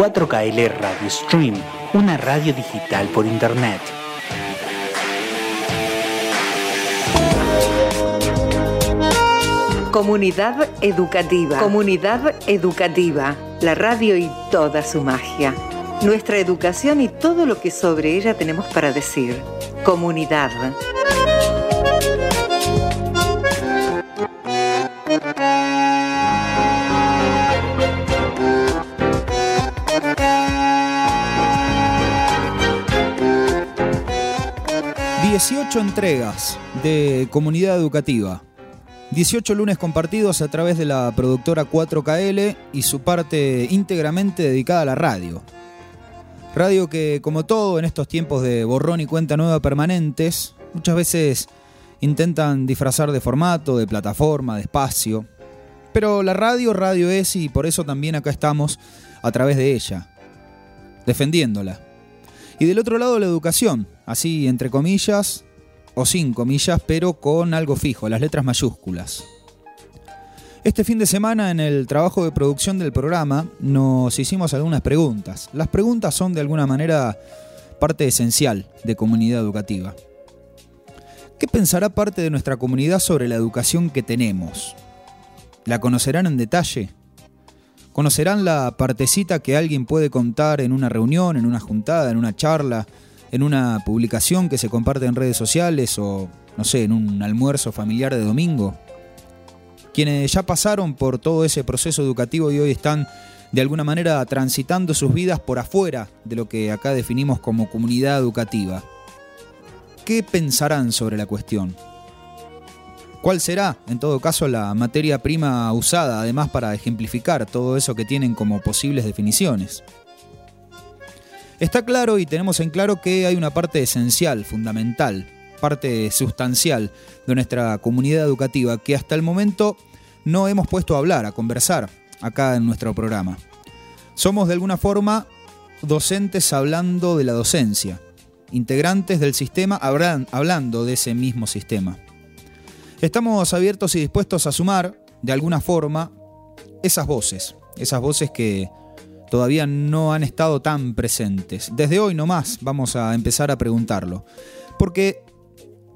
4KL Radio Stream, una radio digital por Internet. Comunidad Educativa. Comunidad Educativa. La radio y toda su magia. Nuestra educación y todo lo que sobre ella tenemos para decir. Comunidad. 18 entregas de comunidad educativa. 18 lunes compartidos a través de la productora 4KL y su parte íntegramente dedicada a la radio. Radio que, como todo en estos tiempos de borrón y cuenta nueva permanentes, muchas veces intentan disfrazar de formato, de plataforma, de espacio. Pero la radio, radio es y por eso también acá estamos a través de ella, defendiéndola. Y del otro lado la educación, así entre comillas o sin comillas, pero con algo fijo, las letras mayúsculas. Este fin de semana en el trabajo de producción del programa nos hicimos algunas preguntas. Las preguntas son de alguna manera parte esencial de comunidad educativa. ¿Qué pensará parte de nuestra comunidad sobre la educación que tenemos? ¿La conocerán en detalle? Conocerán la partecita que alguien puede contar en una reunión, en una juntada, en una charla, en una publicación que se comparte en redes sociales o, no sé, en un almuerzo familiar de domingo. Quienes ya pasaron por todo ese proceso educativo y hoy están de alguna manera transitando sus vidas por afuera de lo que acá definimos como comunidad educativa. ¿Qué pensarán sobre la cuestión? ¿Cuál será, en todo caso, la materia prima usada, además, para ejemplificar todo eso que tienen como posibles definiciones? Está claro y tenemos en claro que hay una parte esencial, fundamental, parte sustancial de nuestra comunidad educativa que hasta el momento no hemos puesto a hablar, a conversar acá en nuestro programa. Somos de alguna forma docentes hablando de la docencia, integrantes del sistema hablando de ese mismo sistema. Estamos abiertos y dispuestos a sumar, de alguna forma, esas voces, esas voces que todavía no han estado tan presentes. Desde hoy nomás vamos a empezar a preguntarlo, porque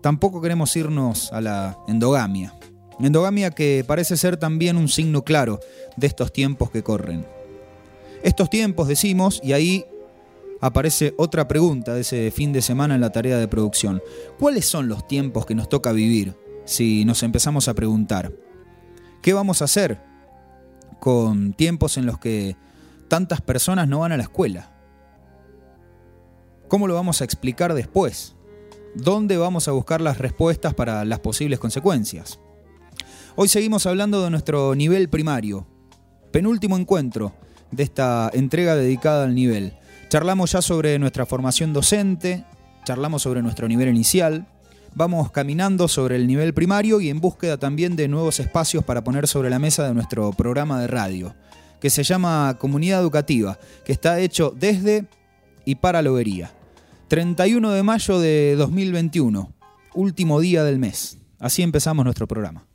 tampoco queremos irnos a la endogamia. Endogamia que parece ser también un signo claro de estos tiempos que corren. Estos tiempos decimos, y ahí aparece otra pregunta de ese fin de semana en la tarea de producción. ¿Cuáles son los tiempos que nos toca vivir? Si nos empezamos a preguntar, ¿qué vamos a hacer con tiempos en los que tantas personas no van a la escuela? ¿Cómo lo vamos a explicar después? ¿Dónde vamos a buscar las respuestas para las posibles consecuencias? Hoy seguimos hablando de nuestro nivel primario, penúltimo encuentro de esta entrega dedicada al nivel. Charlamos ya sobre nuestra formación docente, charlamos sobre nuestro nivel inicial, vamos caminando sobre el nivel primario y en búsqueda también de nuevos espacios para poner sobre la mesa de nuestro programa de radio, que se llama Comunidad Educativa, que está hecho desde y para Lobería. 31 de mayo de 2021, último día del mes. Así empezamos nuestro programa.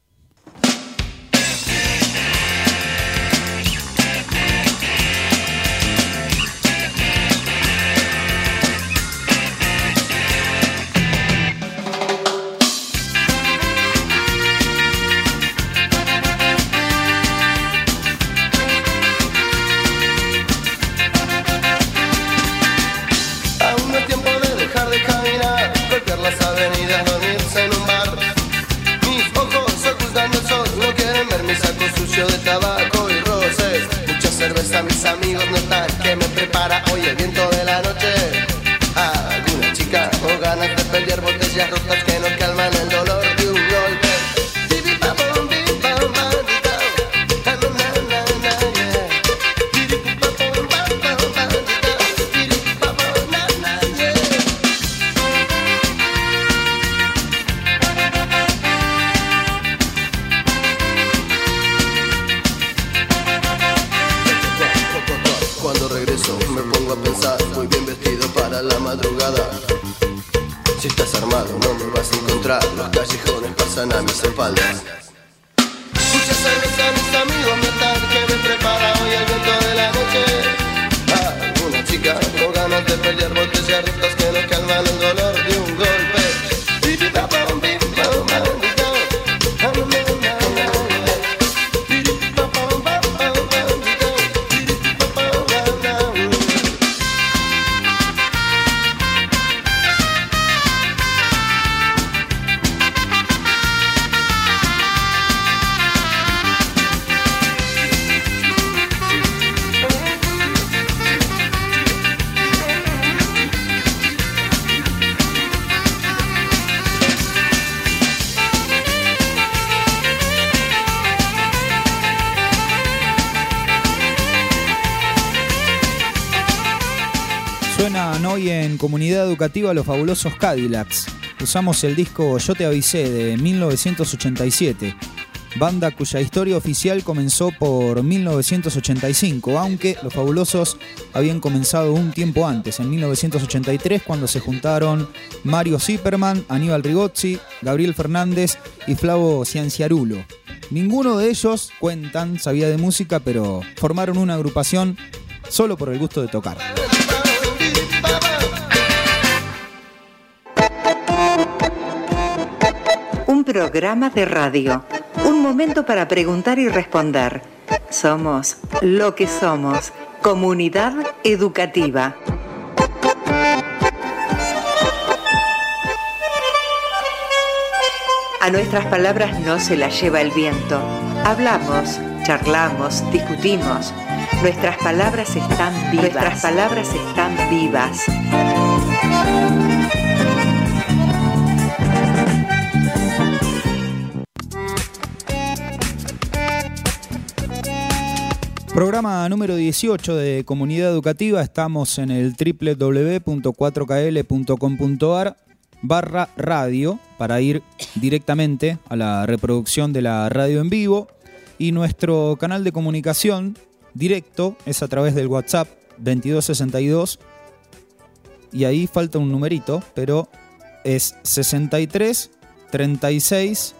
Hoy en Comunidad Educativa Los Fabulosos Cadillacs. Usamos el disco Yo te avisé de 1987, banda cuya historia oficial comenzó por 1985, aunque Los Fabulosos habían comenzado un tiempo antes, en 1983, cuando se juntaron Mario Zipperman, Aníbal Rigozzi, Gabriel Fernández y Flavo Cianciarulo. Ninguno de ellos, cuentan, sabía de música, pero formaron una agrupación solo por el gusto de tocar. Programa de radio. Un momento para preguntar y responder. Somos lo que somos. Comunidad educativa. A nuestras palabras no se las lleva el viento. Hablamos, charlamos, discutimos. Nuestras palabras están vivas. Nuestras palabras están vivas. Programa número 18 de Comunidad Educativa. Estamos en el www.4kl.com.ar barra radio para ir directamente a la reproducción de la radio en vivo. Y nuestro canal de comunicación directo es a través del WhatsApp 2262. Y ahí falta un numerito, pero es 63 36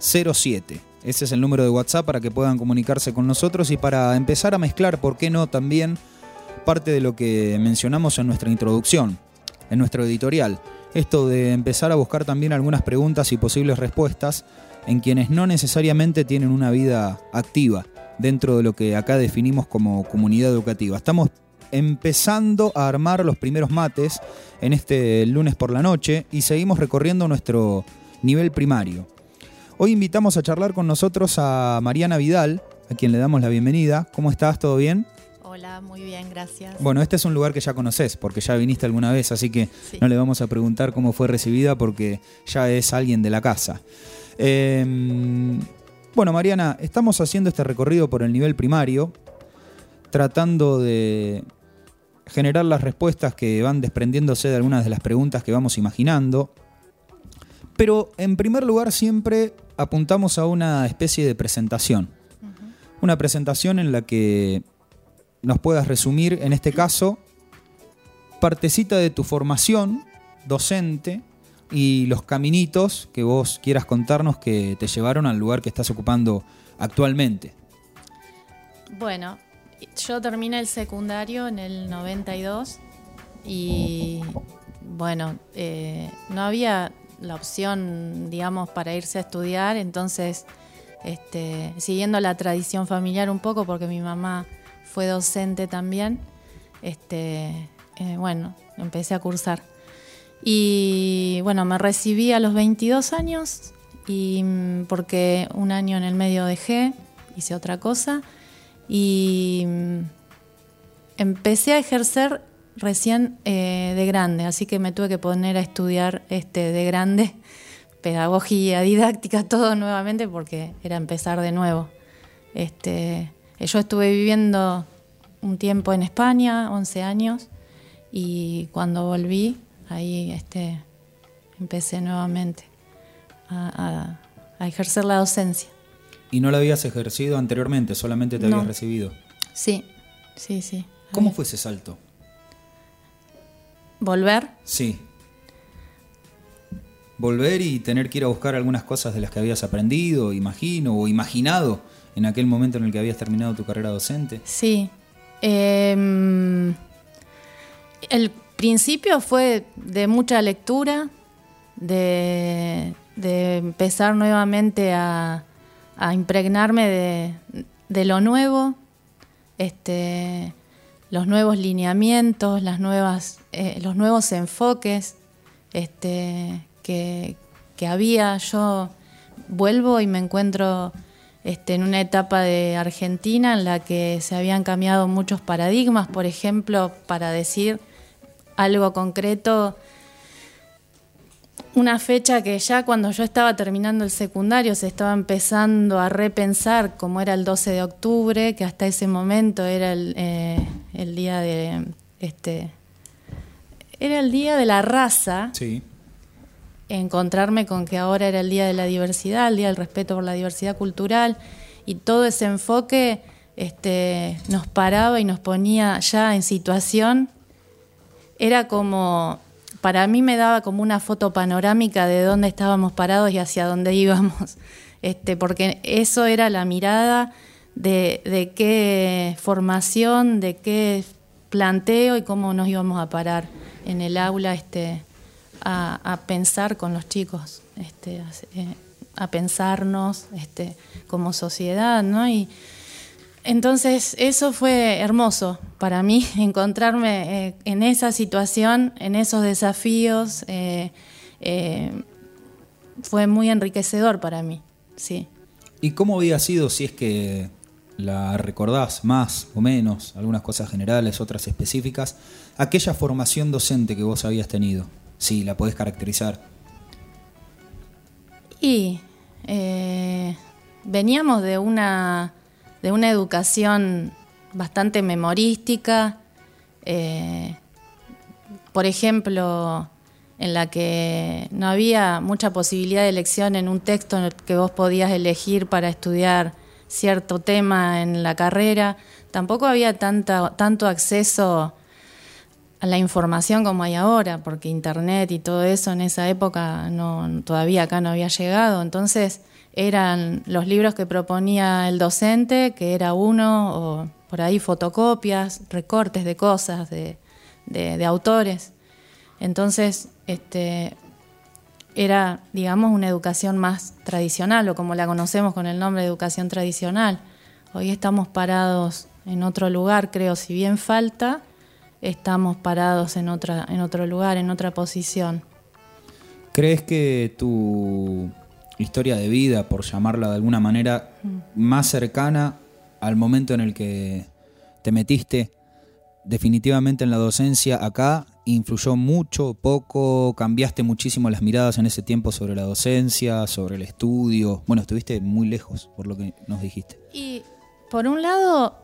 07. Ese es el número de WhatsApp para que puedan comunicarse con nosotros y para empezar a mezclar, ¿por qué no?, también parte de lo que mencionamos en nuestra introducción, en nuestro editorial. Esto de empezar a buscar también algunas preguntas y posibles respuestas en quienes no necesariamente tienen una vida activa dentro de lo que acá definimos como comunidad educativa. Estamos empezando a armar los primeros mates en este lunes por la noche y seguimos recorriendo nuestro nivel primario. Hoy invitamos a charlar con nosotros a Mariana Vidal, a quien le damos la bienvenida. ¿Cómo estás? ¿Todo bien? Hola, muy bien, gracias. Bueno, este es un lugar que ya conoces, porque ya viniste alguna vez, así que no le vamos a preguntar cómo fue recibida, porque ya es alguien de la casa. Em, bueno, Mariana, estamos haciendo este recorrido por el nivel primario, tratando de generar las respuestas que van desprendiéndose de algunas de las preguntas que vamos imaginando. Pero en primer lugar siempre apuntamos a una especie de presentación. Una presentación en la que nos puedas resumir, en este caso, partecita de tu formación docente y los caminitos que vos quieras contarnos que te llevaron al lugar que estás ocupando actualmente. Bueno, yo terminé el secundario en el 92 y bueno, eh, no había la opción, digamos, para irse a estudiar, entonces, este, siguiendo la tradición familiar un poco, porque mi mamá fue docente también, este, eh, bueno, empecé a cursar. Y bueno, me recibí a los 22 años, y mm, porque un año en el medio dejé, hice otra cosa, y mm, empecé a ejercer recién eh, de grande, así que me tuve que poner a estudiar este, de grande pedagogía, didáctica, todo nuevamente porque era empezar de nuevo. Este, yo estuve viviendo un tiempo en España, 11 años, y cuando volví, ahí este, empecé nuevamente a, ejercer la docencia. ¿Y no la habías ejercido anteriormente, solamente te habías recibido? Sí, sí, sí. ¿Cómo fue ese salto? ¿Volver? Sí. Volver y tener que ir a buscar algunas cosas de las que habías aprendido, imagino, o imaginado en aquel momento en el que habías terminado tu carrera docente. Sí. Em, el principio fue de mucha lectura, de, empezar nuevamente a, impregnarme de, de, lo nuevo, este, los nuevos lineamientos, las nuevas, eh, los nuevos enfoques este, que, había. Yo vuelvo y me encuentro este, en una etapa de Argentina en la que se habían cambiado muchos paradigmas, por ejemplo, para decir algo concreto una fecha que ya cuando yo estaba terminando el secundario se estaba empezando a repensar como era el 12 de octubre, que hasta ese momento era el, eh, día de este Era el día de la raza. Sí. Encontrarme con que ahora era el día de la diversidad, el día del respeto por la diversidad cultural y todo ese enfoque este, nos paraba y nos ponía ya en situación. Era como, para mí me daba como una foto panorámica de dónde estábamos parados y hacia dónde íbamos, este, porque eso era la mirada de, qué formación, de qué planteo y cómo nos íbamos a parar en el aula este, a, pensar con los chicos, este, eh, a, pensarnos este, como sociedad, ¿no? Entonces eso fue hermoso para mí, encontrarme eh, en esa situación, en esos desafíos, eh, fue muy enriquecedor para mí, sí. ¿Y cómo había sido si es que la recordás más o menos, algunas cosas generales, otras específicas, aquella formación docente que vos habías tenido, si la podés caracterizar. Y eh, veníamos de una, de una educación bastante memorística, eh, por ejemplo, en la que no había mucha posibilidad de elección en un texto que vos podías elegir para estudiar cierto tema en la carrera. Tampoco había tanta, tanto acceso a la información como hay ahora, porque internet y todo eso en esa época no, todavía acá no había llegado. Entonces eran los libros que proponía el docente, que era uno, o por ahí fotocopias, recortes de cosas, de, de autores. Entonces, este, era, digamos, una educación más tradicional o como la conocemos con el nombre de educación tradicional. Hoy estamos parados en otro lugar, creo, si bien falta, estamos parados en, otra, en otro lugar, en otra posición. ¿Crees que tu historia de vida, por llamarla de alguna manera, mm. más cercana al momento en el que te metiste definitivamente en la docencia acá influyó mucho, poco, cambiaste muchísimo las miradas en ese tiempo sobre la docencia, sobre el estudio. Bueno, estuviste muy lejos por lo que nos dijiste. Y por un lado,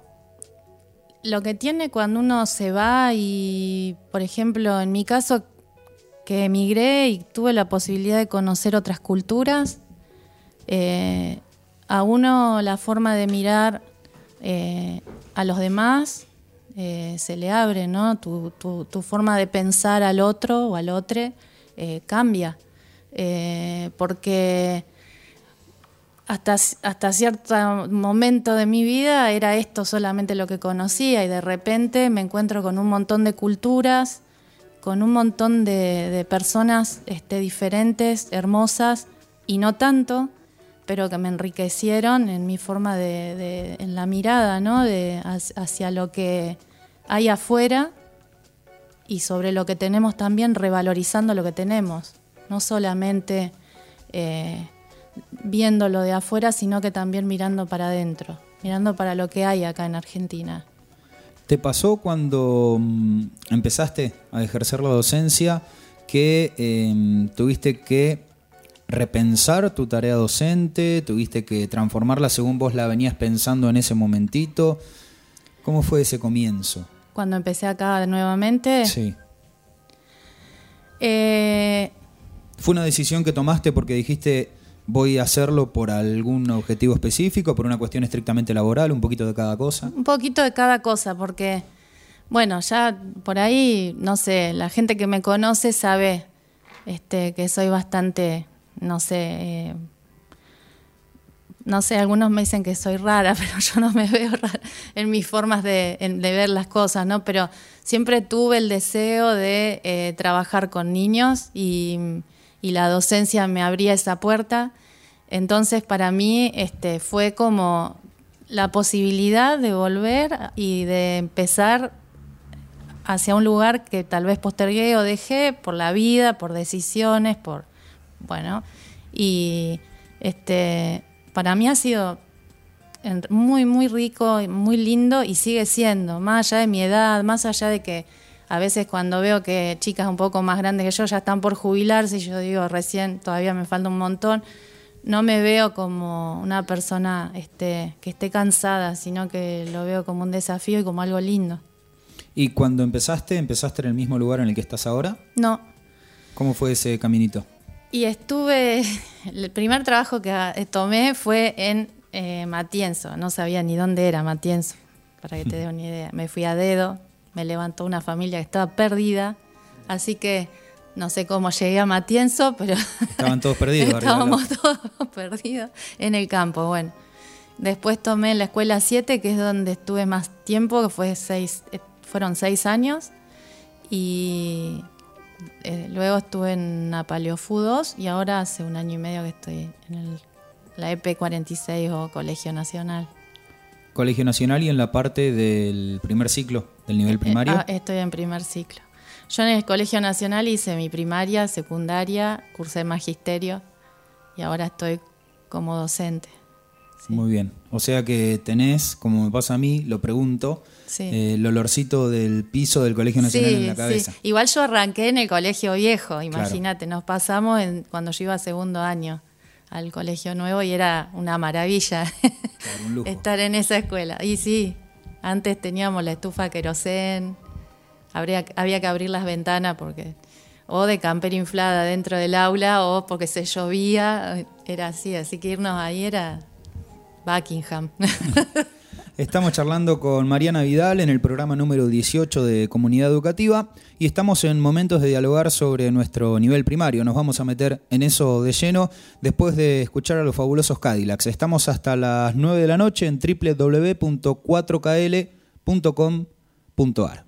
lo que tiene cuando uno se va y, por ejemplo, en mi caso, que emigré y tuve la posibilidad de conocer otras culturas, eh, a uno la forma de mirar eh, a los demás eh, se le abre, ¿no? Tu, forma de pensar al otro o al otro cambia. Porque hasta, hasta cierto momento de mi vida era esto solamente lo que conocía y de repente me encuentro con un montón de culturas, con un montón de, personas este, diferentes, hermosas y no tanto, pero que me enriquecieron en mi forma de, en la mirada, ¿no? De, hacia lo que hay afuera y sobre lo que tenemos también revalorizando lo que tenemos, no solamente eh, viéndolo de afuera, sino que también mirando para adentro, mirando para lo que hay acá en Argentina. ¿Te pasó cuando mm, empezaste a ejercer la docencia que em, tuviste que repensar tu tarea docente, tuviste que transformarla según vos la venías pensando en ese momentito? ¿Cómo fue ese comienzo? cuando empecé acá nuevamente. Sí. Eh, ¿Fue una decisión que tomaste porque dijiste voy a hacerlo por algún objetivo específico, por una cuestión estrictamente laboral, un poquito de cada cosa? Un poquito de cada cosa, porque, bueno, ya por ahí, no sé, la gente que me conoce sabe este, que soy bastante, no sé, eh, no sé, algunos me dicen que soy rara, pero yo no me veo rara en mis formas de, ver las cosas, ¿no? Pero siempre tuve el deseo de eh, trabajar con niños y, la docencia me abría esa puerta. Entonces, para mí este, fue como la posibilidad de volver y de empezar hacia un lugar que tal vez postergué o dejé por la vida, por decisiones, por, bueno, y este para mí ha sido muy, muy rico, muy lindo y sigue siendo, más allá de mi edad, más allá de que a veces cuando veo que chicas un poco más grandes que yo ya están por jubilarse y yo digo recién todavía me falta un montón, no me veo como una persona este, que esté cansada, sino que lo veo como un desafío y como algo lindo. ¿Y cuando empezaste, empezaste en el mismo lugar en el que estás ahora? No. ¿Cómo fue ese caminito? Y estuve, el primer trabajo que eh, tomé fue en eh, Matienzo, no sabía ni dónde era Matienzo, para que te dé una idea. Me fui a dedo, me levantó una familia que estaba perdida, así que no sé cómo llegué a Matienzo, pero... Estaban todos perdidos. Estábamos todos perdidos en el campo, bueno. Después tomé la escuela 7, que es donde estuve más tiempo, que fue seis, eh, fueron seis años. Y eh, luego estuve en Napaleofu 2 y ahora hace un año y medio que estoy en el, la EP46 o Colegio Nacional. Colegio Nacional y en la parte del primer ciclo, del nivel Eh, primario. ah, estoy en primer ciclo. Yo en el Colegio Nacional hice mi primaria, secundaria, cursé magisterio y ahora estoy como docente. Sí. Muy bien. O sea que tenés, como me pasa a mí, lo pregunto, Sí. eh, el olorcito del piso del Colegio Nacional en la cabeza. Igual yo arranqué en el colegio viejo, imagínate, nos pasamos en- cuando yo iba a segundo año al colegio nuevo y era una maravilla Claro, un lujo. estar en esa escuela. Y sí, antes teníamos la estufa querosén, habría, había que abrir las ventanas porque o de camper inflada dentro del aula o porque se llovía, era así, así que irnos ahí era Buckingham. Estamos charlando con Mariana Vidal en el programa número 18 de Comunidad Educativa y estamos en momentos de dialogar sobre nuestro nivel primario. Nos vamos a meter en eso de lleno después de escuchar a los fabulosos Cadillacs. Estamos hasta las 9 de la noche en www.4kl.com.ar.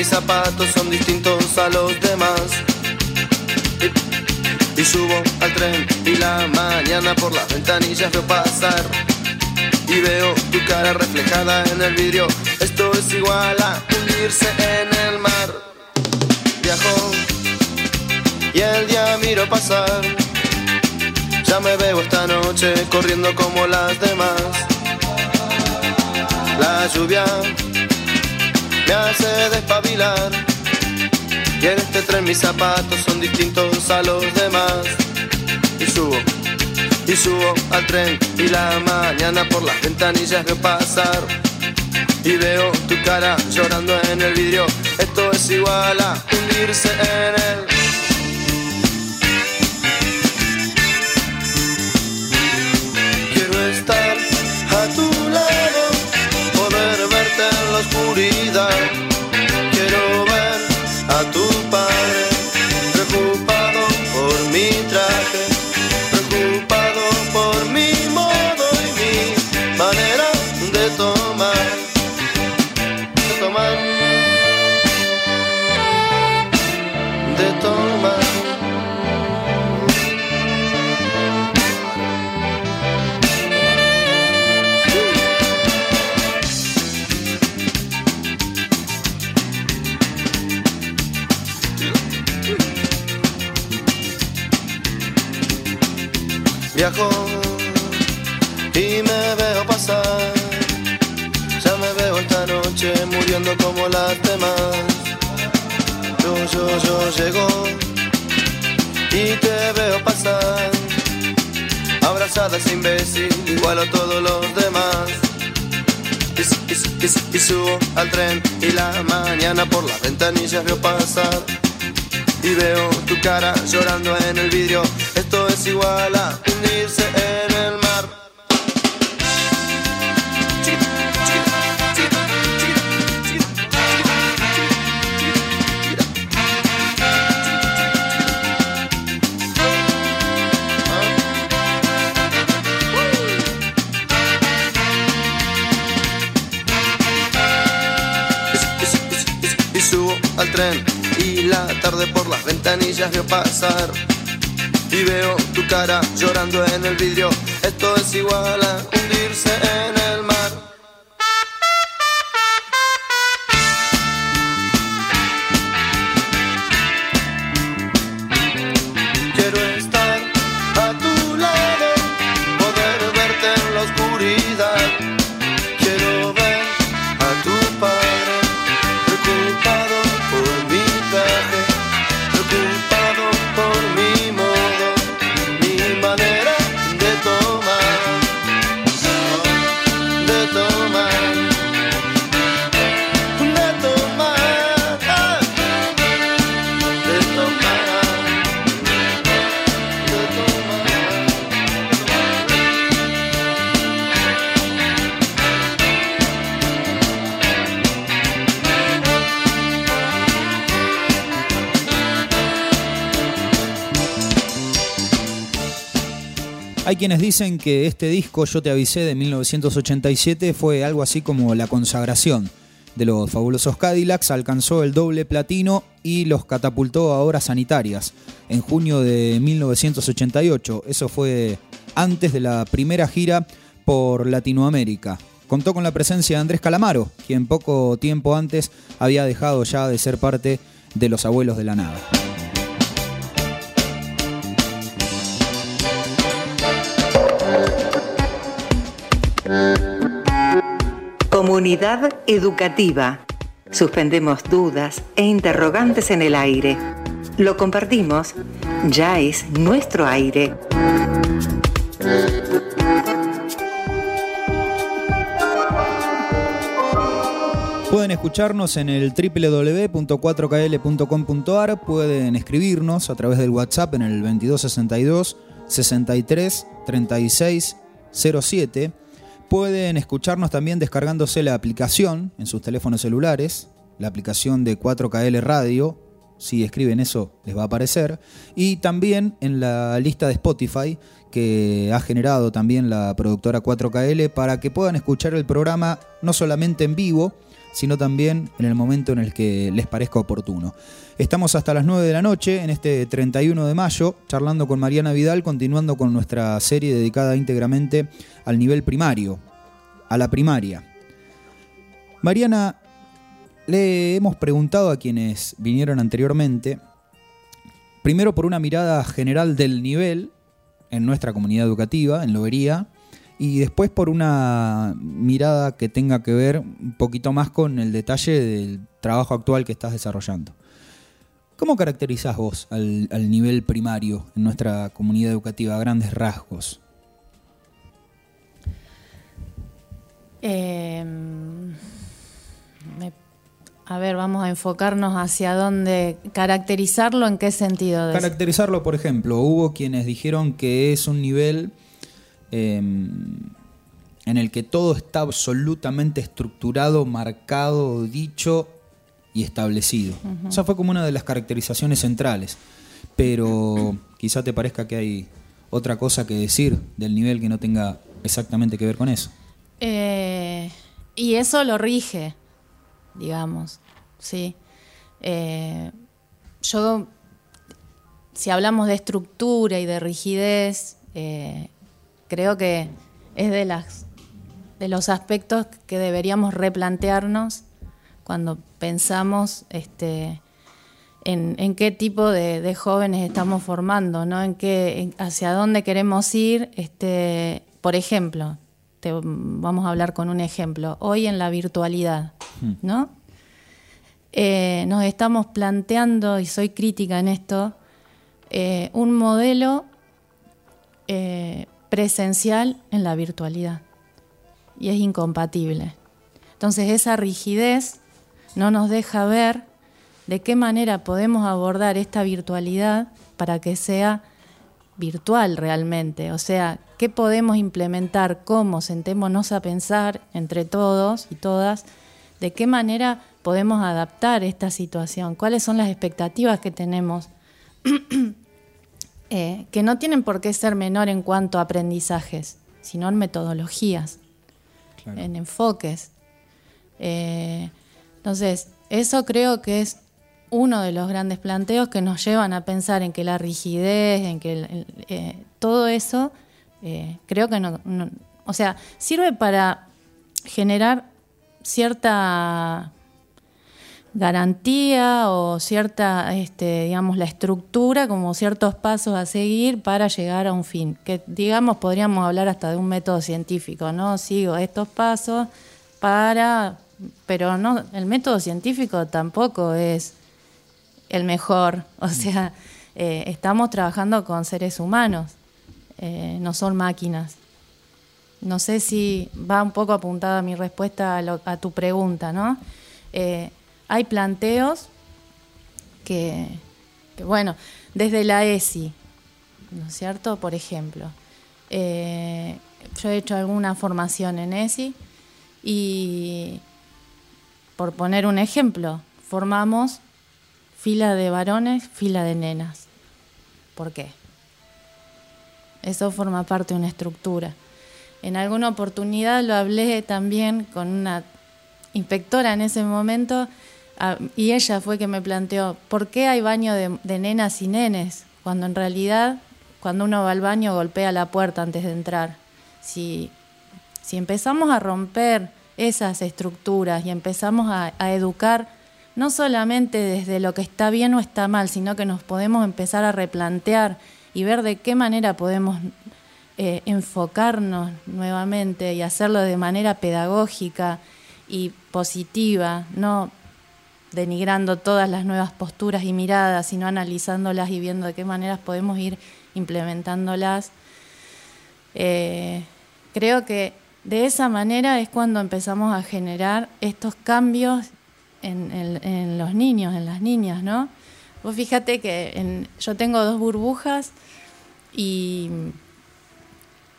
mis zapatos son distintos a los demás. Y, subo al tren y la mañana por las ventanillas veo pasar y veo tu cara reflejada en el vidrio. Esto es igual a hundirse en el mar. Viajo y el día miro pasar. Ya me veo esta noche corriendo como las demás. La lluvia me hace despabilar. Y en este tren mis zapatos son distintos a los demás. Y subo y subo al tren y la mañana por las ventanillas veo pasar y veo tu cara llorando en el vidrio. Esto es igual a hundirse en el. Viajo y me veo pasar. Ya me veo esta noche muriendo como las demás. Yo, yo, yo llego y te veo pasar. Abrazada ese imbécil, igual a todos los demás. Y, y- y- y subo al tren y la mañana por las ventanillas veo pasar. Y veo tu cara llorando en el vidrio. Esto es igual a hundirse en el mar. Y, subo al tren y la tarde por las ventanillas vio pasar y veo tu cara llorando en el vidrio. Esto es igual a hundirse en el mar. Quienes dicen que este disco, Yo te avisé, de 1987, fue algo así como la consagración de los fabulosos Cadillacs, alcanzó el doble platino y los catapultó a horas sanitarias en junio de 1988. Eso fue antes de la primera gira por Latinoamérica. Contó con la presencia de Andrés Calamaro, quien poco tiempo antes había dejado ya de ser parte de los abuelos de la nada. Comunidad educativa. Suspendemos dudas e interrogantes en el aire. Lo compartimos. Ya es nuestro aire. Pueden escucharnos en el www.4kl.com.ar, pueden escribirnos a través del WhatsApp en el 2262 63 36 07. Pueden escucharnos también descargándose la aplicación en sus teléfonos celulares, la aplicación de 4KL Radio. Si escriben eso les va a aparecer. Y también en la lista de Spotify que ha generado también la productora 4KL para que puedan escuchar el programa no solamente en vivo, sino también en el momento en el que les parezca oportuno. Estamos hasta las 9 de la noche, en este 31 de mayo, charlando con Mariana Vidal, continuando con nuestra serie dedicada íntegramente al nivel primario, a la primaria. Mariana, le hemos preguntado a quienes vinieron anteriormente, primero por una mirada general del nivel en nuestra comunidad educativa, en Lobería, y después por una mirada que tenga que ver un poquito más con el detalle del trabajo actual que estás desarrollando. ¿Cómo caracterizás vos al, al nivel primario en nuestra comunidad educativa a grandes rasgos? Eh, me- a ver, vamos a enfocarnos hacia dónde, caracterizarlo en qué sentido. Caracterizarlo, por ejemplo, hubo quienes dijeron que es un nivel eh, en el que todo está absolutamente estructurado, marcado, dicho y establecido. O sea, fue como una de las caracterizaciones centrales. Pero quizá te parezca que hay otra cosa que decir del nivel que no tenga exactamente que ver con eso. Eh, y eso lo rige, digamos, sí. Eh, yo, si hablamos de estructura y de rigidez, eh, creo que es de las de los aspectos que deberíamos replantearnos cuando pensamos este, en, en qué tipo de, de jóvenes estamos formando, ¿no? En qué, en- hacia dónde queremos ir. Este, por ejemplo, te, vamos a hablar con un ejemplo. Hoy en la virtualidad, ¿no? Eh, nos estamos planteando, y soy crítica en esto, eh, un modelo eh, presencial en la virtualidad. Y es incompatible. Entonces esa rigidez no nos deja ver de qué manera podemos abordar esta virtualidad para que sea virtual realmente. O sea, qué podemos implementar, cómo, sentémonos a pensar entre todos y todas, de qué manera podemos adaptar esta situación, cuáles son las expectativas que tenemos, eh, que no tienen por qué ser menor en cuanto a aprendizajes, sino en metodologías, en enfoques. Eh, entonces, eso creo que es uno de los grandes planteos que nos llevan a pensar en que la rigidez, en que eh, todo eso, eh, creo que no, o sea, sirve para generar cierta garantía o cierta, este, digamos, la estructura, como ciertos pasos a seguir para llegar a un fin. Que, digamos, podríamos hablar hasta de un método científico, ¿no? Sigo estos pasos para, pero no, el método científico tampoco es el mejor. O sea, eh, estamos trabajando con seres humanos, eh, no son máquinas. No sé si va un poco apuntada mi respuesta a, tu pregunta, ¿no? Eh, hay planteos que, bueno, desde la ESI, ¿no es cierto? Por ejemplo, yo he hecho alguna formación en ESI y, por poner un ejemplo, formamos fila de varones, fila de nenas. ¿Por qué? Eso forma parte de una estructura. En alguna oportunidad lo hablé también con una inspectora en ese momento y ella fue que me planteó, ¿por qué hay baño de, nenas y nenes? Cuando en realidad, cuando uno va al baño, golpea la puerta antes de entrar. Si, si empezamos a romper esas estructuras y empezamos a educar no solamente desde lo que está bien o está mal, sino que nos podemos empezar a replantear y ver de qué manera podemos eh, enfocarnos nuevamente y hacerlo de manera pedagógica y positiva, no denigrando todas las nuevas posturas y miradas, sino analizándolas y viendo de qué maneras podemos ir implementándolas. Eh, creo que de esa manera es cuando empezamos a generar estos cambios en, los niños, en las niñas, ¿no? Vos fíjate que yo tengo dos burbujas y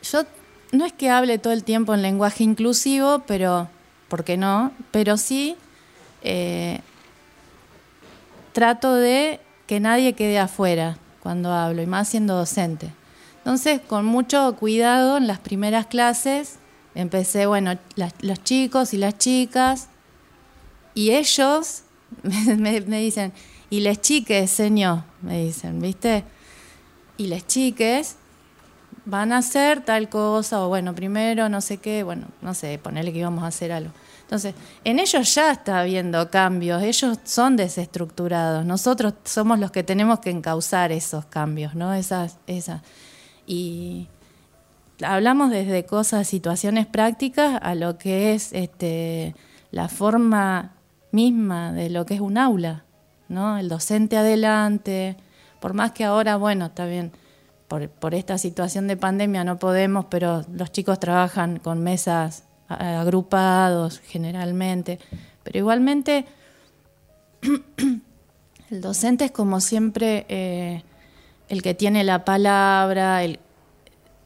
yo no es que hable todo el tiempo en lenguaje inclusivo, pero, ¿por qué no? Pero sí eh, trato de que nadie quede afuera cuando hablo, y más siendo docente. Entonces, con mucho cuidado en las primeras clases, empecé, bueno, los chicos y las chicas, y ellos me, dicen, y les chiques, señor, me dicen, ¿viste? Y les chiques van a hacer tal cosa, o bueno, primero no sé qué, bueno, no sé, ponerle que íbamos a hacer algo. Entonces, en ellos ya está habiendo cambios, ellos son desestructurados, nosotros somos los que tenemos que encauzar esos cambios, ¿no? Esas, esas. Y hablamos desde cosas, situaciones prácticas, a lo que es este, la forma misma de lo que es un aula, ¿no? El docente adelante, por más que ahora, bueno, está bien, por, esta situación de pandemia no podemos, pero los chicos trabajan con mesas agrupados generalmente, pero igualmente el docente es como siempre eh, el que tiene la palabra, el,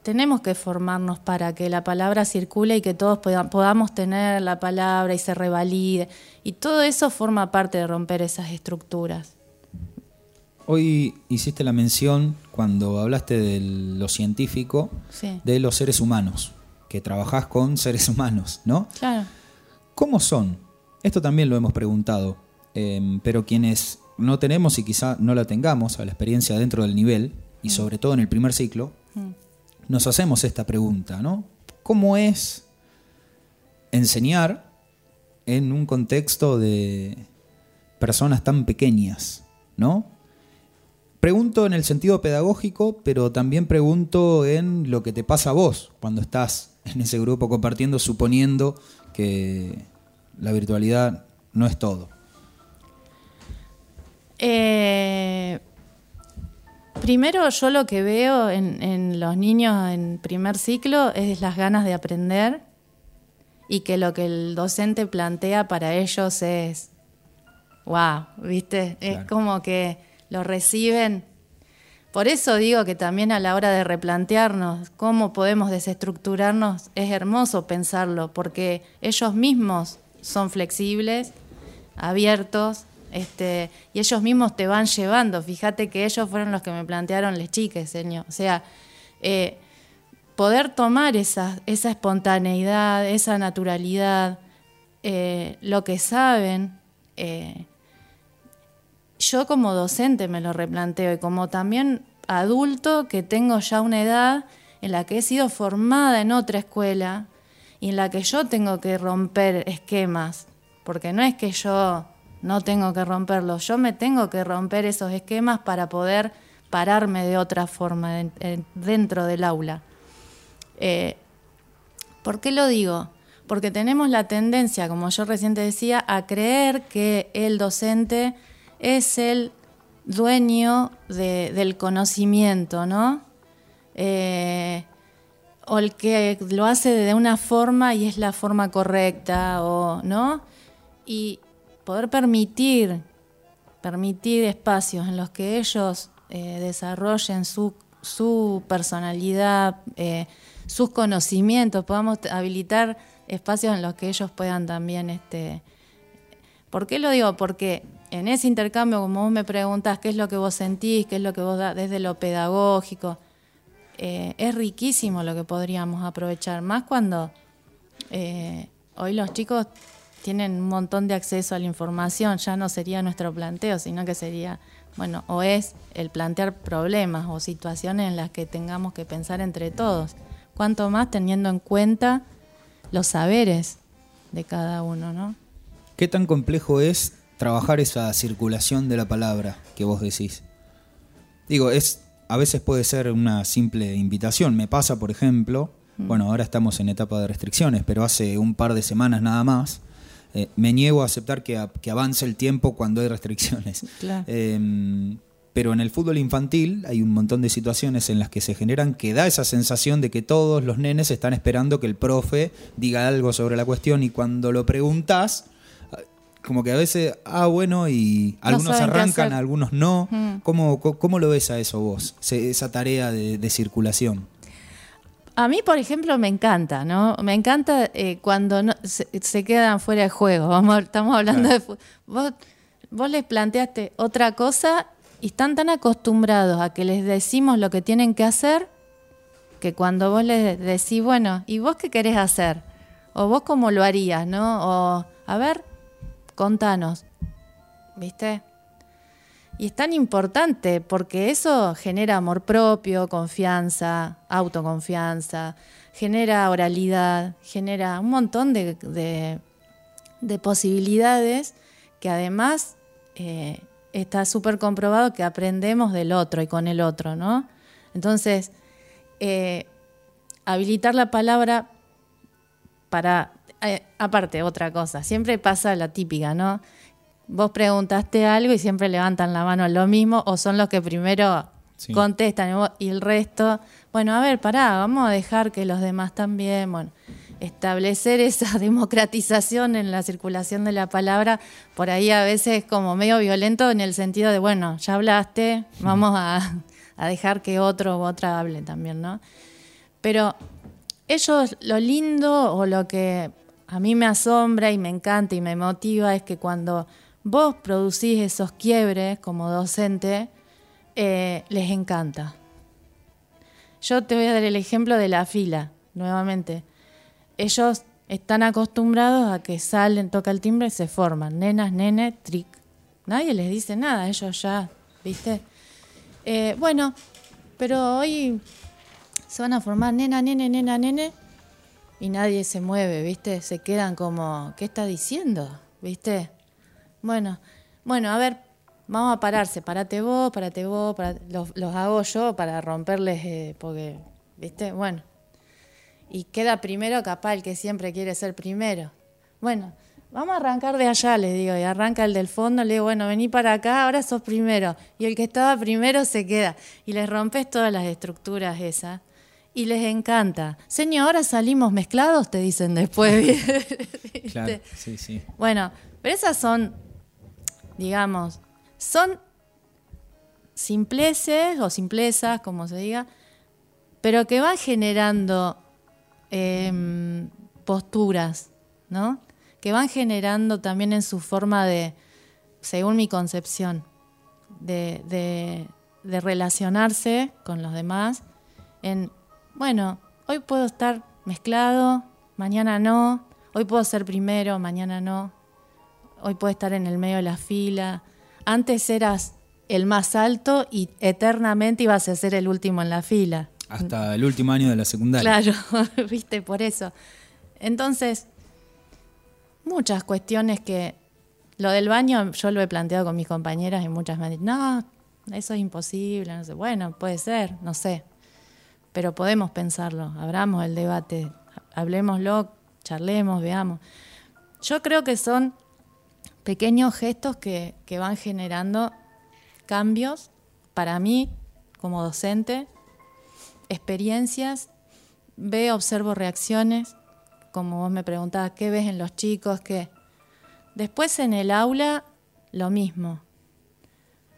tenemos que formarnos para que la palabra circule y que todos podamos tener la palabra y se revalide. Y todo eso forma parte de romper esas estructuras. Hoy hiciste la mención, cuando hablaste de lo científico, de los seres humanos, que trabajás con seres humanos, ¿no? Claro. ¿Cómo son? Esto también lo hemos preguntado, em, pero quienes no tenemos y quizá no la tengamos a la experiencia dentro del nivel, y mm. sobre todo en el primer ciclo, mm nos hacemos esta pregunta, ¿no? ¿Cómo es enseñar en un contexto de personas tan pequeñas, ¿no? Pregunto en el sentido pedagógico, pero también pregunto en lo que te pasa a vos cuando estás en ese grupo compartiendo, suponiendo que la virtualidad no es todo. Eh, Primero yo lo que veo en, los niños en primer ciclo es las ganas de aprender y que lo que el docente plantea para ellos es, wow, ¿viste? Es como que lo reciben. Por eso digo que también a la hora de replantearnos cómo podemos desestructurarnos es hermoso pensarlo, porque ellos mismos son flexibles, abiertos, este, y ellos mismos te van llevando. Fíjate que ellos fueron los que me plantearon les chiques, señor. O sea, eh, poder tomar esa, espontaneidad, esa naturalidad, eh, lo que saben, eh, yo como docente me lo replanteo y como también adulto que tengo ya una edad en la que he sido formada en otra escuela y en la que yo tengo que romper esquemas, porque no es que yo no tengo que romperlos, yo me tengo que romper esos esquemas para poder pararme de otra forma dentro del aula. Eh, ¿Por qué lo digo? Porque tenemos la tendencia, como yo recién decía, a creer que el docente es el dueño del conocimiento, ¿no? Eh, o el que lo hace de una forma y es la forma correcta, o, ¿no? Y poder permitir, permitir espacios en los que ellos eh, desarrollen su, su personalidad, eh, sus conocimientos, podamos habilitar espacios en los que ellos puedan también... Este, ¿Por qué lo digo? Porque en ese intercambio, como vos me preguntas qué es lo que vos sentís, qué es lo que vos das desde lo pedagógico, eh, es riquísimo lo que podríamos aprovechar, más cuando hoy los chicos tienen un montón de acceso a la información, ya no sería nuestro planteo, sino que sería, bueno, o es el plantear problemas o situaciones en las que tengamos que pensar entre todos. Cuanto más teniendo en cuenta los saberes de cada uno, ¿no? ¿Qué tan complejo es trabajar esa circulación de la palabra que vos decís? Digo, es a veces puede ser una simple invitación. Me pasa, por ejemplo, mm. bueno, ahora estamos en etapa de restricciones, pero hace un par de semanas nada más, eh, me niego a aceptar que, avance el tiempo cuando hay restricciones. Em, pero en el fútbol infantil hay un montón de situaciones en las que se generan que da esa sensación de que todos los nenes están esperando que el profe diga algo sobre la cuestión y cuando lo preguntas, como que a veces, ah, bueno, y algunos arrancan, algunos no. ¿Cómo, lo ves a eso vos, esa tarea de circulación? A mí, por ejemplo, me encanta, ¿no? Me encanta eh, cuando se, quedan fuera de juego. Vamos, estamos hablando de vos, vos les planteaste otra cosa y están tan acostumbrados a que les decimos lo que tienen que hacer que cuando vos les decís, bueno, ¿y vos qué querés hacer? O vos cómo lo harías, ¿no? O, a ver, contanos. ¿Viste? Y es tan importante porque eso genera amor propio, confianza, autoconfianza, genera oralidad, genera un montón de, posibilidades que además eh, está súper comprobado que aprendemos del otro y con el otro, ¿no? Entonces, eh, habilitar la palabra para, eh, aparte, otra cosa, siempre pasa la típica, ¿no? Vos preguntaste algo y siempre levantan la mano lo mismo o son los que primero contestan y el resto, bueno, a ver, pará, vamos a dejar que los demás también, bueno, establecer esa democratización en la circulación de la palabra, por ahí a veces como medio violento en el sentido de, bueno, ya hablaste, vamos a, a dejar que otro u otra hable también, ¿no? Pero ellos, lo lindo o lo que a mí me asombra y me encanta y me motiva es que cuando vos producís esos quiebres como docente, eh, les encanta. Yo te voy a dar el ejemplo de la fila, nuevamente. Ellos están acostumbrados a que salen, toca el timbre y se forman. Nenas, nene, trick. Nadie les dice nada, ellos ya, ¿viste? Eh, bueno, pero hoy se van a formar nena, nene, nena, nene y nadie se mueve, ¿viste? Se quedan como, ¿qué está diciendo? ¿Viste? Bueno, bueno, a ver, vamos a pararse, parate vos, parate vos, los, hago yo para romperles, eh, porque, ¿viste? Bueno, y queda primero capaz el que siempre quiere ser primero. Bueno, vamos a arrancar de allá, le digo, y arranca el del fondo, le digo, bueno, vení para acá, ahora sos primero. Y el que estaba primero se queda. Y les rompes todas las estructuras esas. Y les encanta. Señor, ahora salimos mezclados, te dicen después. claro, sí, sí. Bueno, pero esas son digamos, son simpleces o simplezas, como se diga, pero que van generando em, posturas, ¿no? Que van generando también en su forma de, según mi concepción, de, de relacionarse con los demás en, bueno, hoy puedo estar mezclado, mañana no, hoy puedo ser primero, mañana no, hoy puede estar en el medio de la fila. Antes eras el más alto y eternamente ibas a ser el último en la fila. Hasta el último año de la secundaria. Claro, viste, por eso. Entonces, muchas cuestiones que... Lo del baño yo lo he planteado con mis compañeras y muchas me han dicho, no, eso es imposible, no sé. Bueno, puede ser, no sé. Pero podemos pensarlo, abramos el debate, hablemoslo, charlemos, veamos. Yo creo que son pequeños gestos que, van generando cambios para mí como docente, experiencias, veo, observo reacciones, como vos me preguntabas, ¿qué ves en los chicos? ¿Qué? Después en el aula, lo mismo.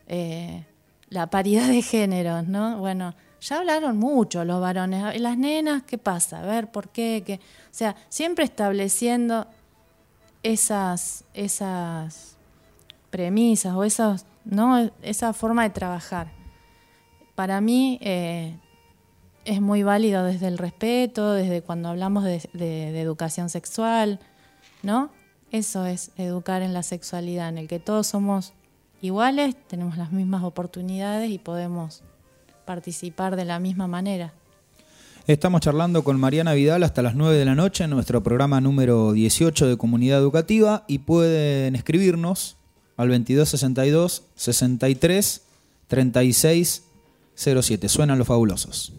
Eh, la paridad de géneros, ¿no? Bueno, ya hablaron mucho los varones. Las nenas, ¿qué pasa? A ver, ¿por qué? ¿Qué? O sea, siempre estableciendo esas, esas premisas o esas, ¿no? esa forma de trabajar. Para mí eh, es muy válido desde el respeto, desde cuando hablamos de, de educación sexual, ¿no? Eso es educar en la sexualidad, en el que todos somos iguales, tenemos las mismas oportunidades y podemos participar de la misma manera. Estamos charlando con Mariana Vidal hasta las 9 de la noche en nuestro programa número 18 de Comunidad Educativa y pueden escribirnos al 2262 63 36 07. Suenan los fabulosos.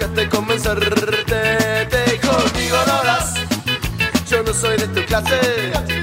Dejaste convencerte. Te conmigo no hablas, yo no soy de tu clase.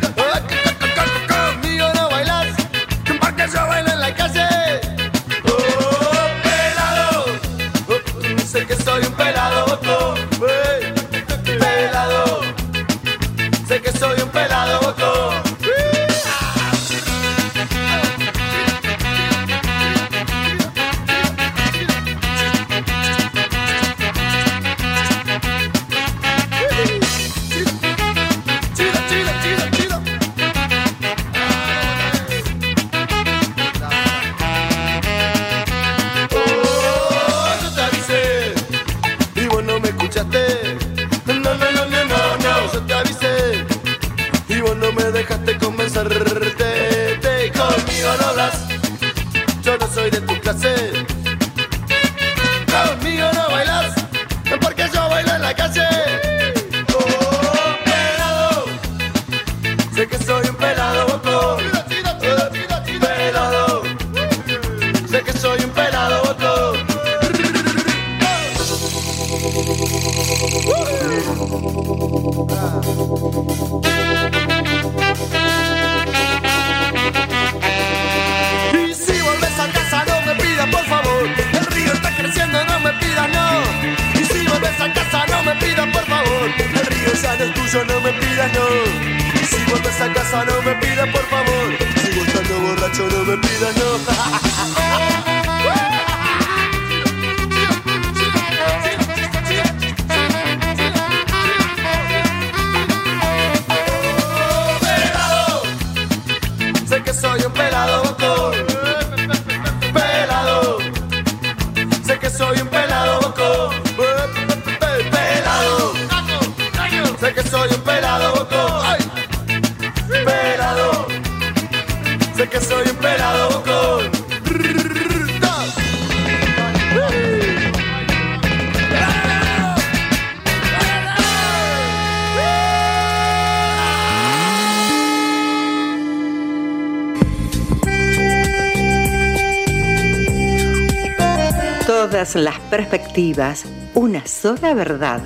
Una sola verdad.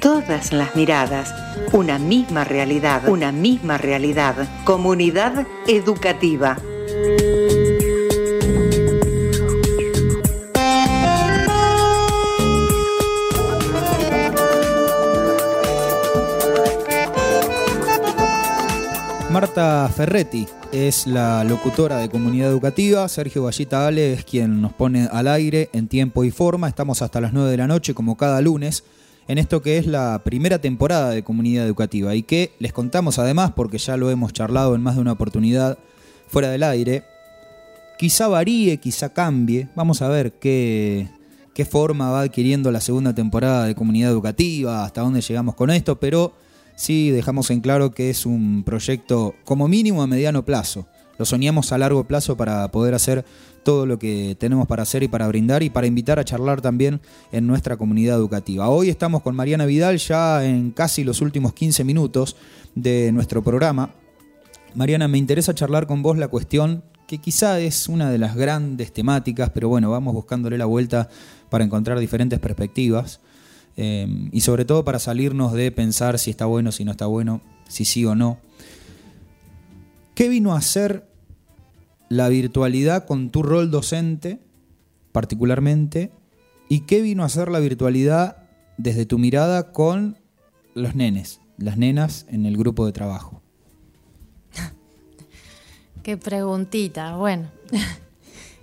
Todas las miradas, una misma realidad, una misma realidad. Comunidad educativa. Marta Ferretti es la locutora de Comunidad Educativa, Sergio Vallita Ale es quien nos pone al aire en tiempo y forma, estamos hasta las 9 de la noche como cada lunes en esto que es la primera temporada de Comunidad Educativa y que les contamos además, porque ya lo hemos charlado en más de una oportunidad fuera del aire, quizá varíe, quizá cambie, vamos a ver qué, qué forma va adquiriendo la segunda temporada de Comunidad Educativa, hasta dónde llegamos con esto, pero sí dejamos en claro que es un proyecto como mínimo a mediano plazo. Lo soñamos a largo plazo para poder hacer todo lo que tenemos para hacer y para brindar y para invitar a charlar también en nuestra comunidad educativa. Hoy estamos con Mariana Vidal ya en casi los últimos 15 minutos de nuestro programa. Mariana, me interesa charlar con vos la cuestión que quizá es una de las grandes temáticas, pero bueno, vamos buscándole la vuelta para encontrar diferentes perspectivas. Eh, y sobre todo para salirnos de pensar si está bueno, si no está bueno, si sí o no. ¿Qué vino a hacer la virtualidad con tu rol docente particularmente? ¿Y qué vino a hacer la virtualidad desde tu mirada con los nenes, las nenas en el grupo de trabajo? Qué preguntita, bueno.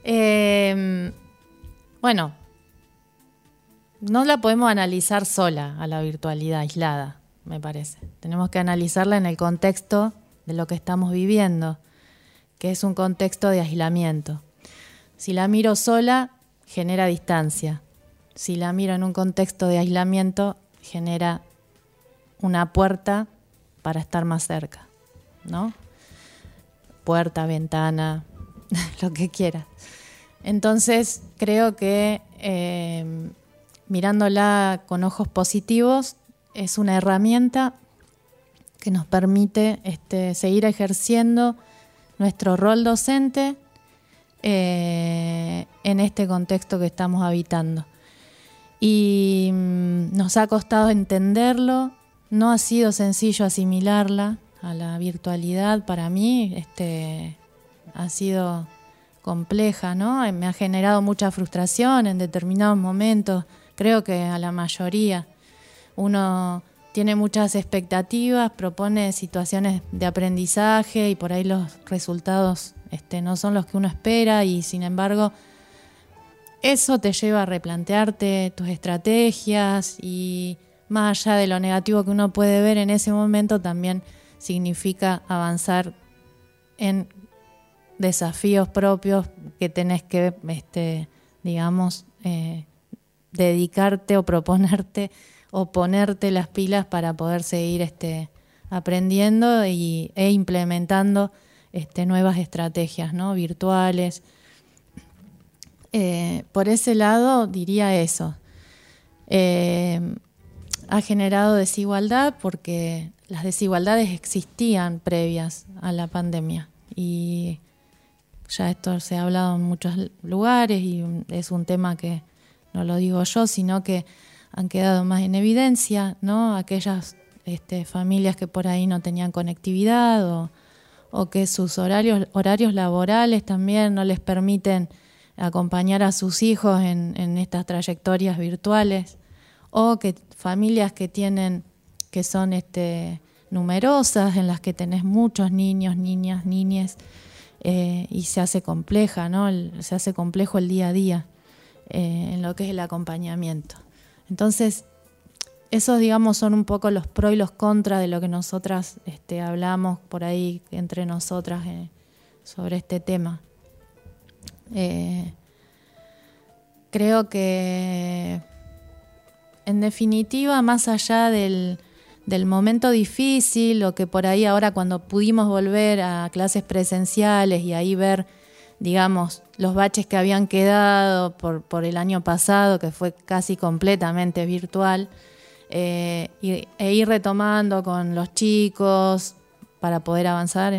Em, bueno, no la podemos analizar sola a la virtualidad aislada, me parece. Tenemos que analizarla en el contexto de lo que estamos viviendo, que es un contexto de aislamiento. Si la miro sola, genera distancia. Si la miro en un contexto de aislamiento, genera una puerta para estar más cerca, ¿no? Puerta, ventana, lo que quiera. Entonces, creo que eh, mirándola con ojos positivos, es una herramienta que nos permite este, seguir ejerciendo nuestro rol docente eh, en este contexto que estamos habitando. Y mm, nos ha costado entenderlo, no ha sido sencillo asimilarla a la virtualidad para mí, este, ha sido compleja, ¿no? Me ha generado mucha frustración en determinados momentos creo que a la mayoría. Uno tiene muchas expectativas, propone situaciones de aprendizaje y por ahí los resultados este, no son los que uno espera y sin embargo eso te lleva a replantearte tus estrategias y más allá de lo negativo que uno puede ver en ese momento también significa avanzar en desafíos propios que tenés que, este, digamos, eh, dedicarte o proponerte o ponerte las pilas para poder seguir este, aprendiendo y, e implementando este, nuevas estrategias ¿no? virtuales. Eh, por ese lado diría eso. Eh, ha generado desigualdad porque las desigualdades existían previas a la pandemia y ya esto se ha hablado en muchos lugares y es un tema que no lo digo yo, sino que han quedado más en evidencia, ¿no? Aquellas este, familias que por ahí no tenían conectividad o, que sus horarios, horarios laborales también no les permiten acompañar a sus hijos en, estas trayectorias virtuales, o que familias que tienen, que son este, numerosas, en las que tenés muchos niños, niñas, niñes, eh, y se hace compleja, ¿no? se hace complejo el día a día. Eh, en lo que es el acompañamiento. Entonces, esos, digamos, son un poco los pros y los contras de lo que nosotras este, hablamos por ahí entre nosotras eh, sobre este tema. Eh, creo que, en definitiva, más allá del, del momento difícil, o que por ahí ahora cuando pudimos volver a clases presenciales y ahí ver digamos, los baches que habían quedado por, por el año pasado, que fue casi completamente virtual, eh, e ir retomando con los chicos para poder avanzar.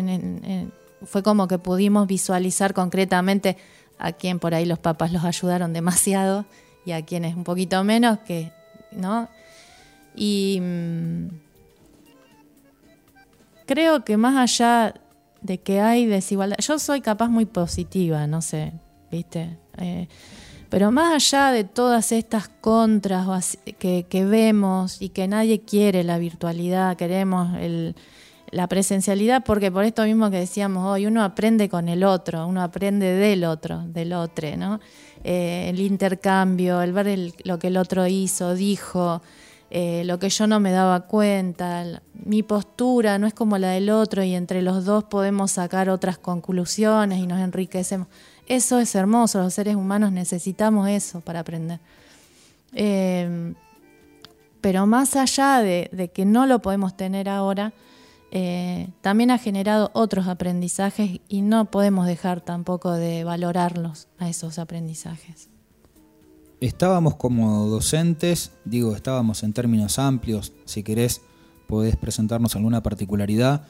Fue como que pudimos visualizar concretamente a quien por ahí los papás los ayudaron demasiado y a quienes un poquito menos, que, ¿no? Y mm, creo que más allá de que hay desigualdad. Yo soy capaz muy positiva, no sé, ¿viste? Eh, pero más allá de todas estas contras que, vemos y que nadie quiere la virtualidad, queremos la presencialidad, porque por esto mismo que decíamos hoy, uno aprende con el otro, uno aprende del otro, del otro, ¿no? Eh, el intercambio, el ver lo que el otro hizo, dijo, eh, lo que yo no me daba cuenta, mi postura no es como la del otro y entre los dos podemos sacar otras conclusiones y nos enriquecemos. Eso es hermoso, los seres humanos necesitamos eso para aprender. Eh, pero más allá de, que no lo podemos tener ahora, eh, también ha generado otros aprendizajes y no podemos dejar tampoco de valorarlos a esos aprendizajes. Estábamos como docentes, digo, estábamos en términos amplios, si querés podés presentarnos alguna particularidad,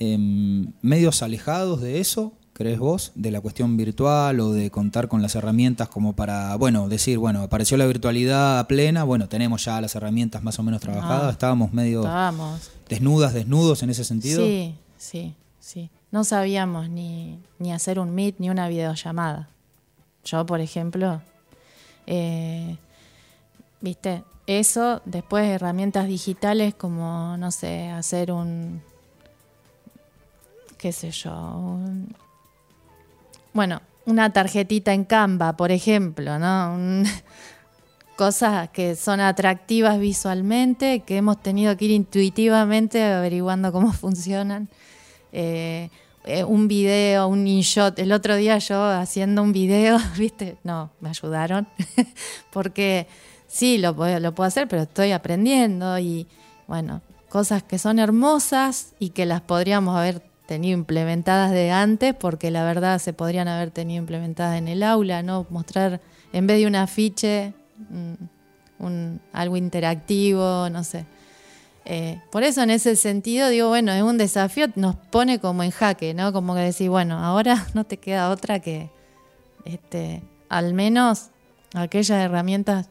em, medios alejados de eso, crees vos, de la cuestión virtual o de contar con las herramientas como para, bueno, decir, bueno, apareció la virtualidad plena, bueno, tenemos ya las herramientas más o menos trabajadas, ah, estábamos medio desnudas, desnudos en ese sentido. Sí, sí, sí. No sabíamos ni, ni hacer un meet ni una videollamada. Yo, por ejemplo, eh, viste, eso, después herramientas digitales como, no sé, hacer un, qué sé yo, un, bueno, una tarjetita en Canva, por ejemplo, ¿no? cosas que son atractivas visualmente, que hemos tenido que ir intuitivamente averiguando cómo funcionan. Eh, eh, un video, un InShot. El otro día yo haciendo un video, ¿viste? No, me ayudaron. Porque sí, lo lo puedo hacer, pero estoy aprendiendo y, bueno, cosas que son hermosas y que las podríamos haber tenido implementadas de antes, porque la verdad se podrían haber tenido implementadas en el aula, ¿no? Mostrar, en vez de un afiche, mm, un, algo interactivo, no sé. Eh, por eso en ese sentido digo, bueno, es un desafío, nos pone como en jaque, ¿no? Como que decir, bueno, ahora no te queda otra que, este, al menos aquellas herramientas,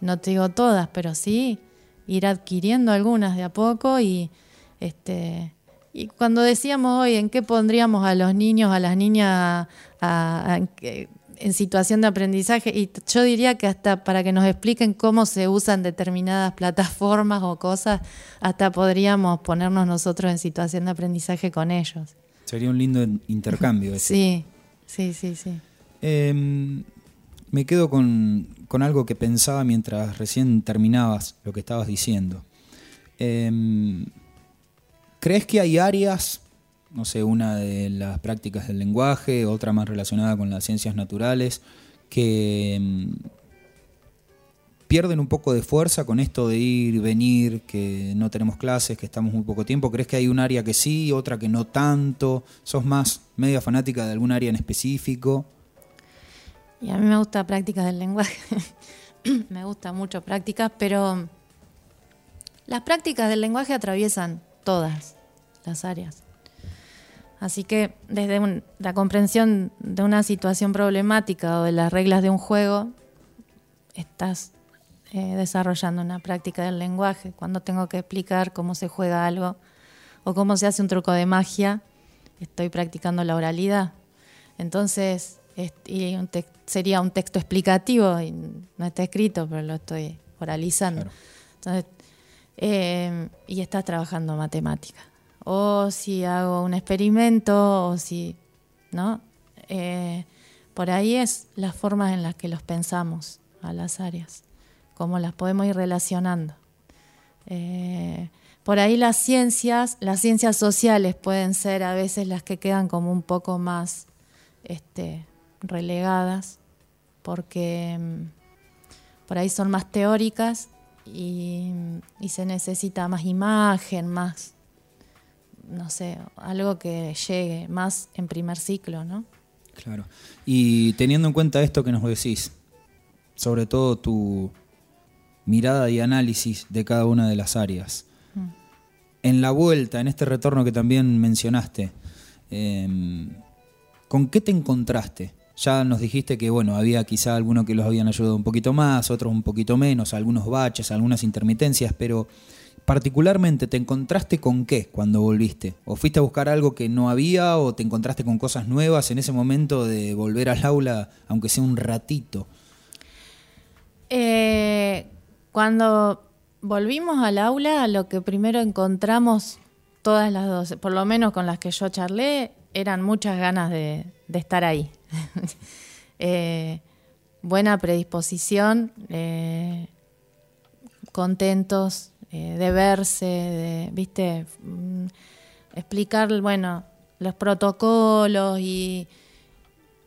no te digo todas, pero sí ir adquiriendo algunas de a poco y este y cuando decíamos hoy en qué pondríamos a los niños, a las niñas en situación de aprendizaje, y yo diría que hasta para que nos expliquen cómo se usan determinadas plataformas o cosas, hasta podríamos ponernos nosotros en situación de aprendizaje con ellos. Sería un lindo intercambio. Sí, sí, sí, sí. Em, me quedo con, algo que pensaba mientras recién terminabas lo que estabas diciendo. Em, ¿Crees que hay áreas, no sé, una de las prácticas del lenguaje, otra más relacionada con las ciencias naturales, que mm, pierden un poco de fuerza con esto de ir, venir, que no tenemos clases, que estamos muy poco tiempo? ¿Crees que hay un área que sí, otra que no tanto? ¿Sos más media fanática de algún área en específico? Y a mí me gusta prácticas del lenguaje. me gusta mucho prácticas, pero las prácticas del lenguaje atraviesan todas las áreas. Así que desde la comprensión de una situación problemática o de las reglas de un juego, estás eh, desarrollando una práctica del lenguaje. Cuando tengo que explicar cómo se juega algo o cómo se hace un truco de magia, estoy practicando la oralidad. Entonces, sería un texto explicativo, y no está escrito, pero lo estoy oralizando. Entonces, Em, y estás trabajando matemática. O si hago un experimento, o si, ¿no? Eh, por ahí es las formas en las que los pensamos a las áreas, cómo las podemos ir relacionando. Eh, por ahí las ciencias, las ciencias sociales pueden ser a veces las que quedan como un poco más este, relegadas, porque em, por ahí son más teóricas y, se necesita más imagen, más, no sé, algo que llegue más en primer ciclo, ¿no? Claro. Y teniendo en cuenta esto que nos decís, sobre todo tu mirada y análisis de cada una de las áreas, mm. en la vuelta, en este retorno que también mencionaste, em, ¿con qué te encontraste? Ya nos dijiste que bueno, había quizá algunos que los habían ayudado un poquito más, otros un poquito menos, algunos baches, algunas intermitencias, pero particularmente te encontraste con qué cuando volviste? ¿O fuiste a buscar algo que no había o te encontraste con cosas nuevas en ese momento de volver al aula, aunque sea un ratito? Eh, cuando volvimos al aula, lo que primero encontramos todas las dos, por lo menos con las que yo charlé, eran muchas ganas de, estar ahí. Eh, buena predisposición, eh, contentos eh, de verse, de, viste, mm, explicar, bueno, los protocolos y,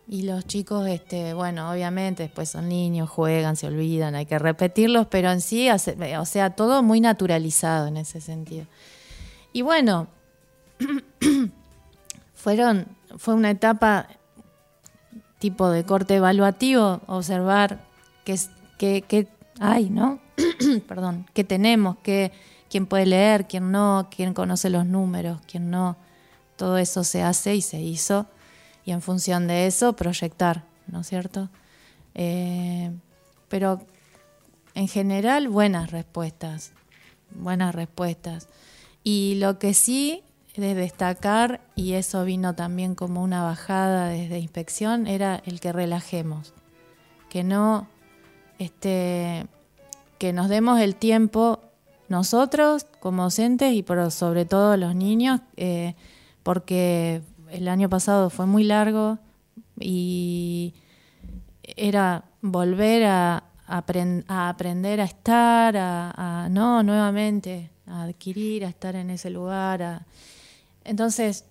y los chicos, este, bueno, obviamente después son niños, juegan, se olvidan, hay que repetirlos, pero en sí, o sea, todo muy naturalizado en ese sentido. Y bueno, fueron, fue una etapa tipo de corte evaluativo, observar qué, qué, qué hay, ¿no? Perdón, qué tenemos, qué, quién puede leer, quién no, quién conoce los números, quién no. Todo eso se hace y se hizo. Y en función de eso, proyectar, ¿no es cierto? Eh, pero en general, buenas respuestas. Buenas respuestas. Y lo que sí de destacar, y eso vino también como una bajada desde inspección, era el que relajemos, que no, este, que nos demos el tiempo nosotros como docentes y pero sobre todo los niños, eh, porque el año pasado fue muy largo y era volver a, a aprender a estar, a, no nuevamente a adquirir, a estar en ese lugar. Entonces,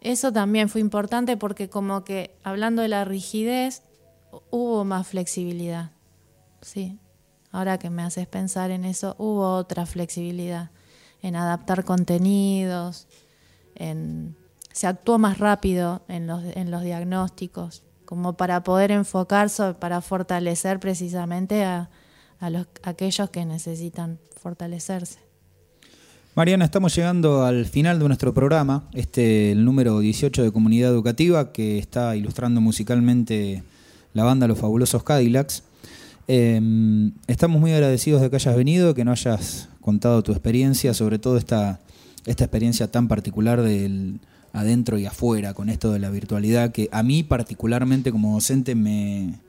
eso también fue importante porque como que hablando de la rigidez, hubo más flexibilidad. Sí, ahora que me haces pensar en eso, hubo otra flexibilidad en adaptar contenidos, en, se actuó más rápido en los, diagnósticos, como para poder enfocarse, para fortalecer precisamente a aquellos que necesitan fortalecerse. Mariana, estamos llegando al final de nuestro programa, este el número 18 de Comunidad Educativa, que está ilustrando musicalmente la banda Los Fabulosos Cadillacs. Em, estamos muy agradecidos de que hayas venido, que nos hayas contado tu experiencia, sobre todo esta, esta experiencia tan particular del adentro y afuera, con esto de la virtualidad, que a mí particularmente como docente me,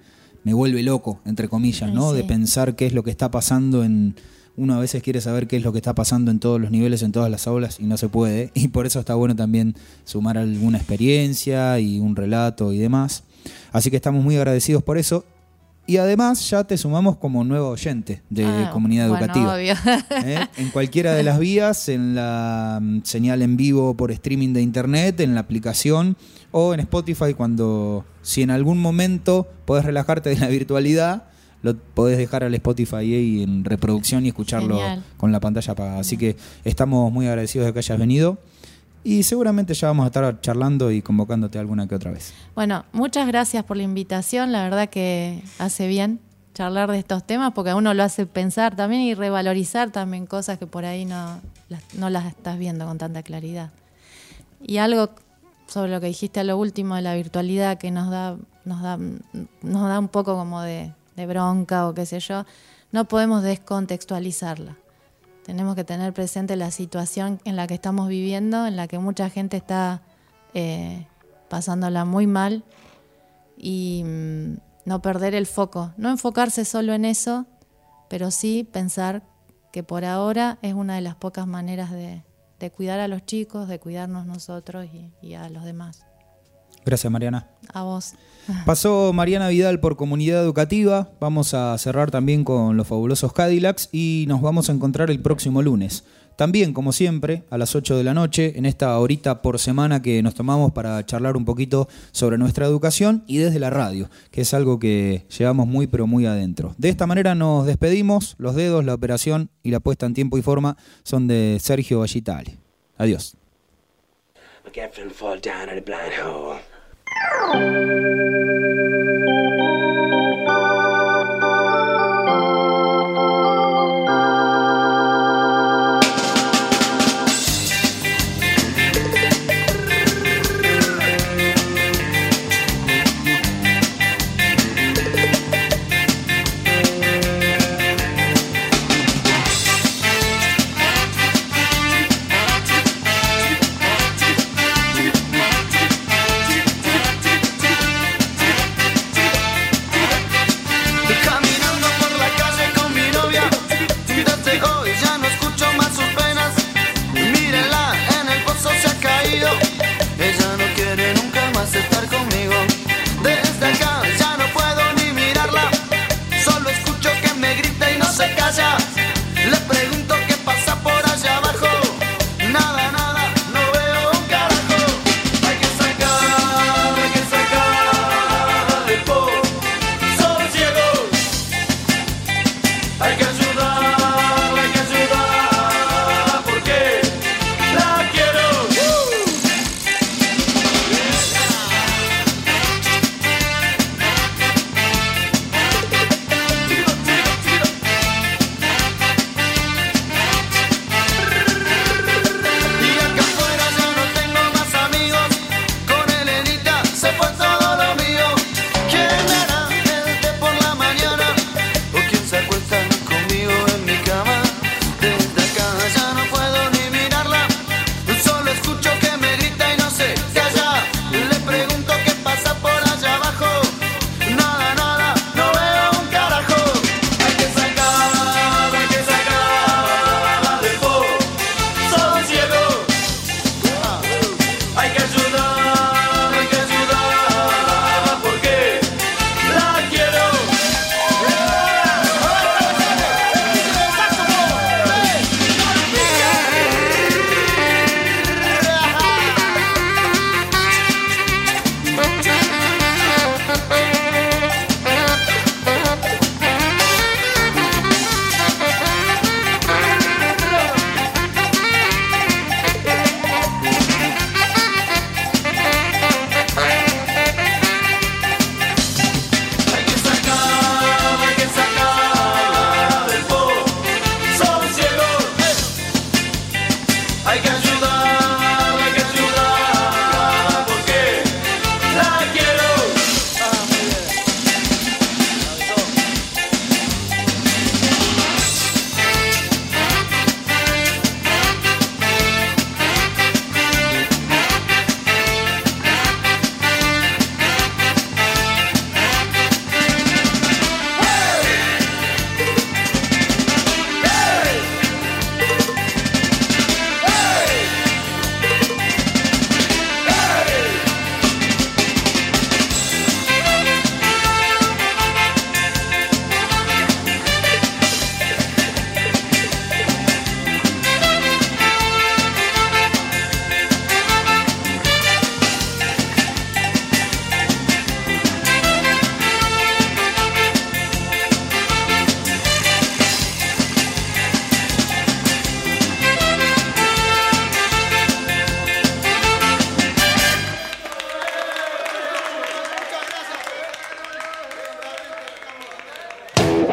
me vuelve loco, entre comillas, ¿no? De pensar qué es lo que está pasando en uno a veces quiere saber qué es lo que está pasando en todos los niveles, en todas las aulas, y no se puede. Y por eso está bueno también sumar alguna experiencia y un relato y demás. Así que estamos muy agradecidos por eso. Y además ya te sumamos como nuevo oyente de ah, comunidad educativa. ¿Eh? En cualquiera de las vías, en la mm, señal en vivo por streaming de internet, en la aplicación o en Spotify cuando si en algún momento podés relajarte de la virtualidad lo podés dejar al Spotify ahí en reproducción y escucharlo con la pantalla apagada. Así que estamos muy agradecidos de que hayas venido. Y seguramente ya vamos a estar charlando y convocándote alguna que otra vez. Bueno, muchas gracias por la invitación. La verdad que hace bien charlar de estos temas porque a uno lo hace pensar también y revalorizar también cosas que por ahí no no las estás viendo con tanta claridad. Y algo sobre lo que dijiste a lo último de la virtualidad que nos da, nos da, nos da un poco como de bronca o qué sé yo, no podemos descontextualizarla. Tenemos que tener presente la situación en la que estamos viviendo, en la que mucha gente está eh, pasándola muy mal y mm, no perder el foco, no enfocarse solo en eso, pero sí pensar que por ahora es una de las pocas maneras de, cuidar a los chicos, de cuidarnos nosotros y a los demás. Gracias, Mariana. A vos. Pasó Mariana Vidal por Comunidad Educativa. Vamos a cerrar también con los fabulosos Cadillacs y nos vamos a encontrar el próximo lunes. También, como siempre, a las 8 de la noche, en esta horita por semana que nos tomamos para charlar un poquito sobre nuestra educación y desde la radio, que es algo que llevamos muy pero muy adentro. De esta manera nos despedimos. Los dedos, la operación y la puesta en tiempo y forma son de Sergio Vallitale. Adiós. Oh.